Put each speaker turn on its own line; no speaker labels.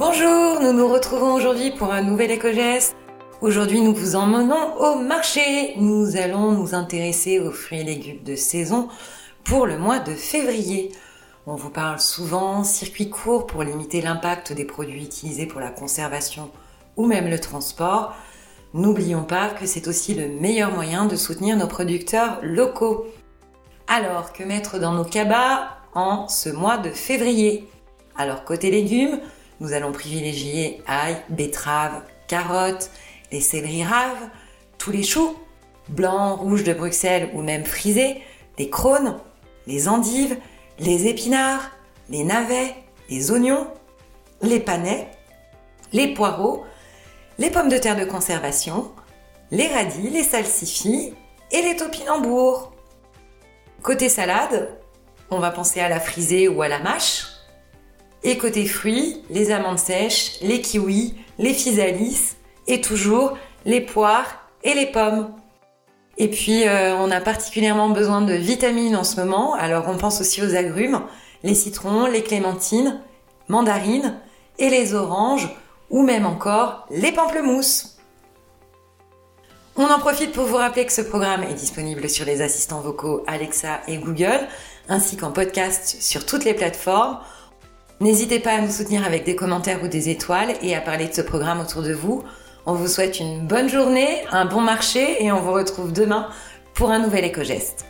Bonjour, nous nous retrouvons aujourd'hui pour un nouvel éco-geste. Aujourd'hui, nous vous emmenons au marché. Nous allons nous intéresser aux fruits et légumes de saison pour le mois de février. On vous parle souvent circuit court pour limiter l'impact des produits utilisés pour la conservation ou même le transport. N'oublions pas que c'est aussi le meilleur moyen de soutenir nos producteurs locaux. Alors, que mettre dans nos cabas en ce mois de février? Alors, côté légumes, nous allons privilégier ail, betterave, carottes, les céleri raves, tous les choux, blancs, rouges de Bruxelles ou même frisés, les crônes, les endives, les épinards, les navets, les oignons, les panais, les poireaux, les pommes de terre de conservation, les radis, les salsifis et les topinambours. Côté salade, on va penser à la frisée ou à la mâche. Et côté fruits, les amandes sèches, les kiwis, les physalis et toujours les poires et les pommes. Et puis euh, on a particulièrement besoin de vitamines en ce moment, alors on pense aussi aux agrumes, les citrons, les clémentines, mandarines et les oranges ou même encore les pamplemousses. On en profite pour vous rappeler que ce programme est disponible sur les assistants vocaux Alexa et Google, ainsi qu'en podcast sur toutes les plateformes. N'hésitez pas à nous soutenir avec des commentaires ou des étoiles et à parler de ce programme autour de vous. On vous souhaite une bonne journée, un bon marché et on vous retrouve demain pour un nouvel éco-geste.